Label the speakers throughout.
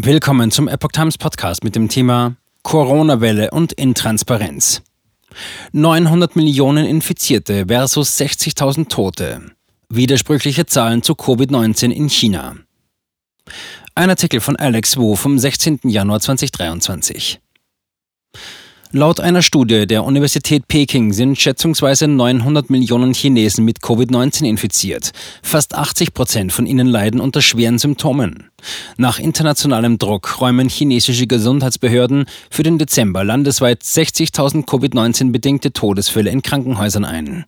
Speaker 1: Willkommen zum Epoch Times Podcast mit dem Thema Corona-Welle und Intransparenz. 900 Millionen Infizierte versus 60.000 Tote. Widersprüchliche Zahlen zu Covid-19 in China. Ein Artikel von Alex Wu vom 16. Januar 2023. Laut einer Studie der Universität Peking sind schätzungsweise 900 Millionen Chinesen mit Covid-19 infiziert. Fast 80 Prozent von ihnen leiden unter schweren Symptomen. Nach internationalem Druck räumen chinesische Gesundheitsbehörden für den Dezember landesweit 60.000 Covid-19 bedingte Todesfälle in Krankenhäusern ein.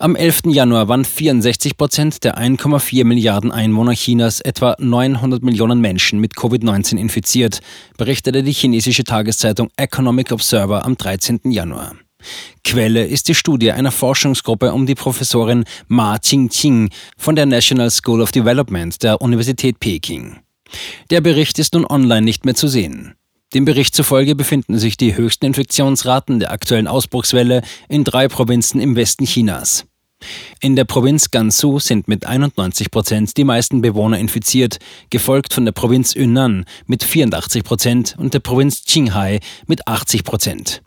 Speaker 1: Am 11. Januar waren 64 Prozent der 1,4 Milliarden Einwohner Chinas, etwa 900 Millionen Menschen, mit Covid-19 infiziert, berichtete die chinesische Tageszeitung Economic Observer am 13. Januar. Quelle ist die Studie einer Forschungsgruppe um die Professorin Ma Qingqing von der National School of Development der Universität Peking. Der Bericht ist nun online nicht mehr zu sehen. Dem Bericht zufolge befinden sich die höchsten Infektionsraten der aktuellen Ausbruchswelle in drei Provinzen im Westen Chinas. In der Provinz Gansu sind mit 91 Prozent die meisten Bewohner infiziert, gefolgt von der Provinz Yunnan mit 84 Prozent und der Provinz Qinghai mit 80 Prozent.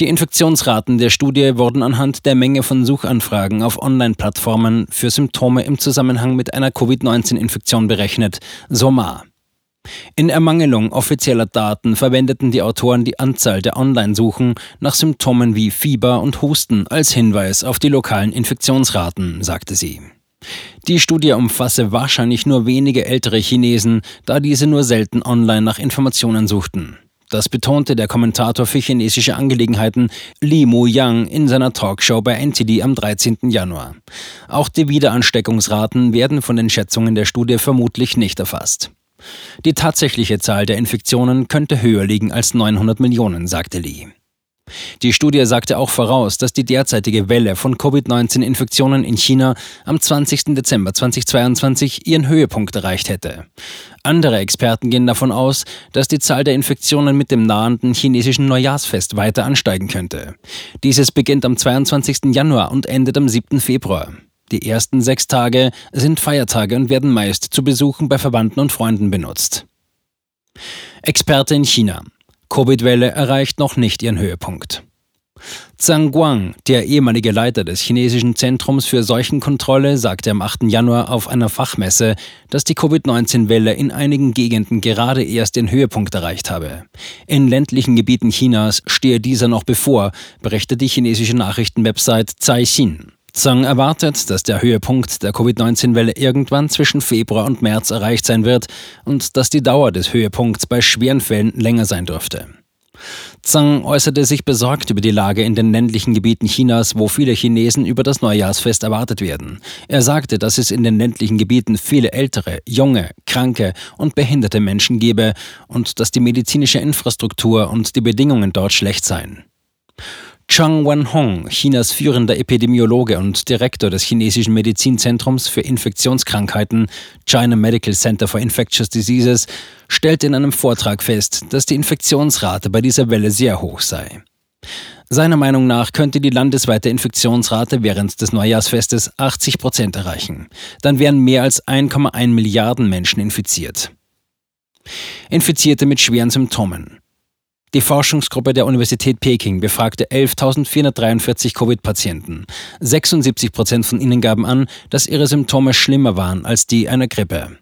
Speaker 1: Die Infektionsraten der Studie wurden anhand der Menge von Suchanfragen auf Online-Plattformen für Symptome im Zusammenhang mit einer Covid-19-Infektion berechnet, so Ma. In Ermangelung offizieller Daten verwendeten die Autoren die Anzahl der Online-Suchen nach Symptomen wie Fieber und Husten als Hinweis auf die lokalen Infektionsraten, sagte sie. Die Studie umfasse wahrscheinlich nur wenige ältere Chinesen, da diese nur selten online nach Informationen suchten. Das betonte der Kommentator für chinesische Angelegenheiten Li Mu-Yang in seiner Talkshow bei NTD am 13. Januar. Auch die Wiederansteckungsraten werden von den Schätzungen der Studie vermutlich nicht erfasst. Die tatsächliche Zahl der Infektionen könnte höher liegen als 900 Millionen, sagte Lee. Die Studie sagte auch voraus, dass die derzeitige Welle von Covid-19-Infektionen in China am 20. Dezember 2022 ihren Höhepunkt erreicht hätte. Andere Experten gehen davon aus, dass die Zahl der Infektionen mit dem nahenden chinesischen Neujahrsfest weiter ansteigen könnte. Dieses beginnt am 22. Januar und endet am 7. Februar. Die ersten sechs Tage sind Feiertage und werden meist zu Besuchen bei Verwandten und Freunden benutzt. Experte in China. Covid-Welle erreicht noch nicht ihren Höhepunkt. Zhang Guang, der ehemalige Leiter des chinesischen Zentrums für Seuchenkontrolle, sagte am 8. Januar auf einer Fachmesse, dass die Covid-19-Welle in einigen Gegenden gerade erst den Höhepunkt erreicht habe. In ländlichen Gebieten Chinas stehe dieser noch bevor, berichtet die chinesische Nachrichtenwebsite Caixin. Zhang erwartet, dass der Höhepunkt der Covid-19-Welle irgendwann zwischen Februar und März erreicht sein wird und dass die Dauer des Höhepunkts bei schweren Fällen länger sein dürfte. Zhang äußerte sich besorgt über die Lage in den ländlichen Gebieten Chinas, wo viele Chinesen über das Neujahrsfest erwartet werden. Er sagte, dass es in den ländlichen Gebieten viele ältere, junge, kranke und behinderte Menschen gebe und dass die medizinische Infrastruktur und die Bedingungen dort schlecht seien. Chang Wenhong, Chinas führender Epidemiologe und Direktor des chinesischen Medizinzentrums für Infektionskrankheiten China Medical Center for Infectious Diseases, stellte in einem Vortrag fest, dass die Infektionsrate bei dieser Welle sehr hoch sei. Seiner Meinung nach könnte die landesweite Infektionsrate während des Neujahrsfestes 80 Prozent erreichen. Dann wären mehr als 1,1 Milliarden Menschen infiziert. Infizierte mit schweren Symptomen. Die Forschungsgruppe der Universität Peking befragte 11.443 Covid-Patienten. 76 Prozent von ihnen gaben an, dass ihre Symptome schlimmer waren als die einer Grippe.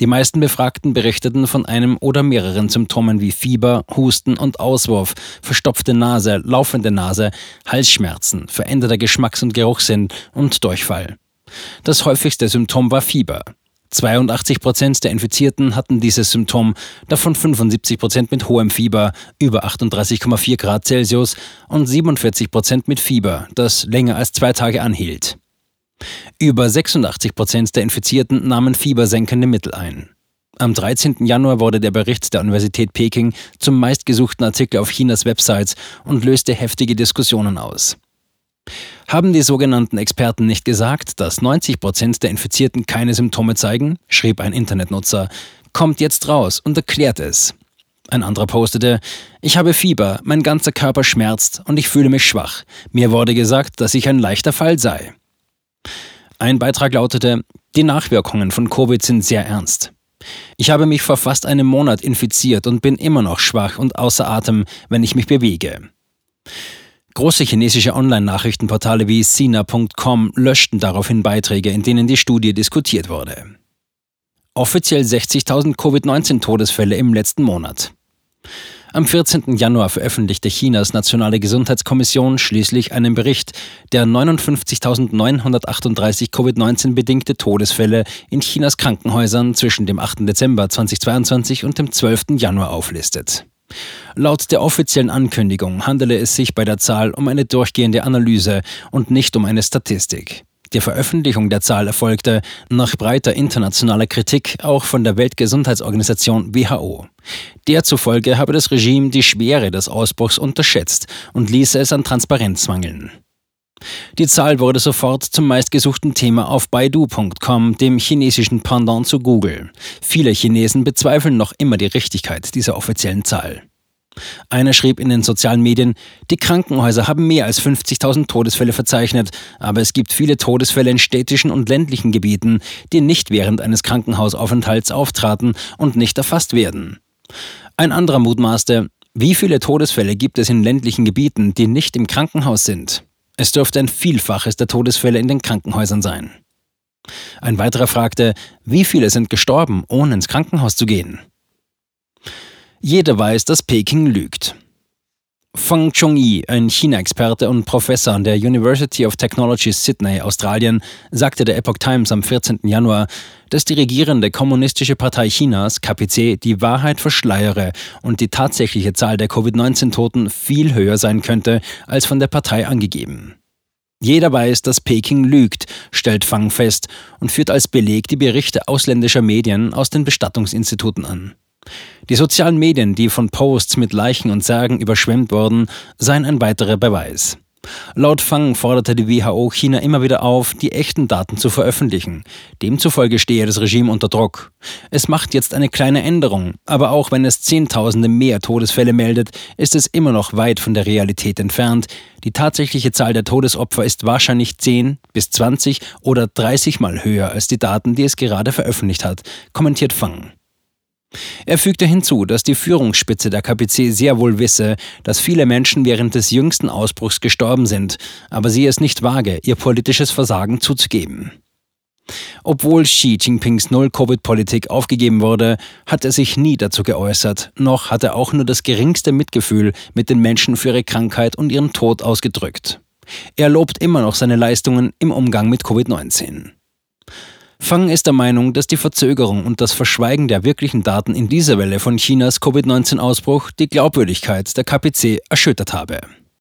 Speaker 1: Die meisten Befragten berichteten von einem oder mehreren Symptomen wie Fieber, Husten und Auswurf, verstopfte Nase, laufende Nase, Halsschmerzen, veränderter Geschmacks- und Geruchssinn und Durchfall. Das häufigste Symptom war Fieber. 82 Prozent der Infizierten hatten dieses Symptom, davon 75 Prozent mit hohem Fieber über 38,4 Grad Celsius und 47 Prozent mit Fieber, das länger als zwei Tage anhielt. Über 86 Prozent der Infizierten nahmen fiebersenkende Mittel ein. Am 13. Januar wurde der Bericht der Universität Peking zum meistgesuchten Artikel auf Chinas Websites und löste heftige Diskussionen aus. Haben die sogenannten Experten nicht gesagt, dass 90 Prozent der Infizierten keine Symptome zeigen? schrieb ein Internetnutzer. Kommt jetzt raus und erklärt es. Ein anderer postete, ich habe Fieber, mein ganzer Körper schmerzt und ich fühle mich schwach. Mir wurde gesagt, dass ich ein leichter Fall sei. Ein Beitrag lautete, die Nachwirkungen von Covid sind sehr ernst. Ich habe mich vor fast einem Monat infiziert und bin immer noch schwach und außer Atem, wenn ich mich bewege. Große chinesische Online-Nachrichtenportale wie Sina.com löschten daraufhin Beiträge, in denen die Studie diskutiert wurde. Offiziell 60.000 Covid-19-Todesfälle im letzten Monat. Am 14. Januar veröffentlichte Chinas Nationale Gesundheitskommission schließlich einen Bericht, der 59.938 Covid-19-bedingte Todesfälle in Chinas Krankenhäusern zwischen dem 8. Dezember 2022 und dem 12. Januar auflistet. Laut der offiziellen Ankündigung handele es sich bei der Zahl um eine durchgehende Analyse und nicht um eine Statistik. Die Veröffentlichung der Zahl erfolgte nach breiter internationaler Kritik auch von der Weltgesundheitsorganisation WHO. Der zufolge habe das Regime die Schwere des Ausbruchs unterschätzt und ließe es an Transparenz mangeln. Die Zahl wurde sofort zum meistgesuchten Thema auf Baidu.com, dem chinesischen Pendant zu Google. Viele Chinesen bezweifeln noch immer die Richtigkeit dieser offiziellen Zahl. Einer schrieb in den sozialen Medien, die Krankenhäuser haben mehr als 50.000 Todesfälle verzeichnet, aber es gibt viele Todesfälle in städtischen und ländlichen Gebieten, die nicht während eines Krankenhausaufenthalts auftraten und nicht erfasst werden. Ein anderer mutmaßte, wie viele Todesfälle gibt es in ländlichen Gebieten, die nicht im Krankenhaus sind? Es dürfte ein Vielfaches der Todesfälle in den Krankenhäusern sein. Ein weiterer fragte, wie viele sind gestorben, ohne ins Krankenhaus zu gehen? Jeder weiß, dass Peking lügt. Feng Chongyi, ein China-Experte und Professor an der University of Technology Sydney, Australien, sagte der Epoch Times am 14. Januar, dass die regierende Kommunistische Partei Chinas, KPC, die Wahrheit verschleiere und die tatsächliche Zahl der Covid-19-Toten viel höher sein könnte als von der Partei angegeben. Jeder weiß, dass Peking lügt, stellt Fang fest und führt als Beleg die Berichte ausländischer Medien aus den Bestattungsinstituten an. Die sozialen Medien, die von Posts mit Leichen und Särgen überschwemmt wurden, seien ein weiterer Beweis. Laut Fang forderte die WHO China immer wieder auf, die echten Daten zu veröffentlichen. Demzufolge stehe das Regime unter Druck. Es macht jetzt eine kleine Änderung, aber auch wenn es Zehntausende mehr Todesfälle meldet, ist es immer noch weit von der Realität entfernt. Die tatsächliche Zahl der Todesopfer ist wahrscheinlich 10 bis 20 oder 30 Mal höher als die Daten, die es gerade veröffentlicht hat, kommentiert Fang. Er fügte hinzu, dass die Führungsspitze der KPC sehr wohl wisse, dass viele Menschen während des jüngsten Ausbruchs gestorben sind, aber sie es nicht wage, ihr politisches Versagen zuzugeben. Obwohl Xi Jinpings Null-Covid-Politik aufgegeben wurde, hat er sich nie dazu geäußert, noch hat er auch nur das geringste Mitgefühl mit den Menschen für ihre Krankheit und ihren Tod ausgedrückt. Er lobt immer noch seine Leistungen im Umgang mit Covid-19. Fang ist der Meinung, dass die Verzögerung und das Verschweigen der wirklichen Daten in dieser Welle von Chinas Covid-19-Ausbruch die Glaubwürdigkeit der KPC erschüttert habe.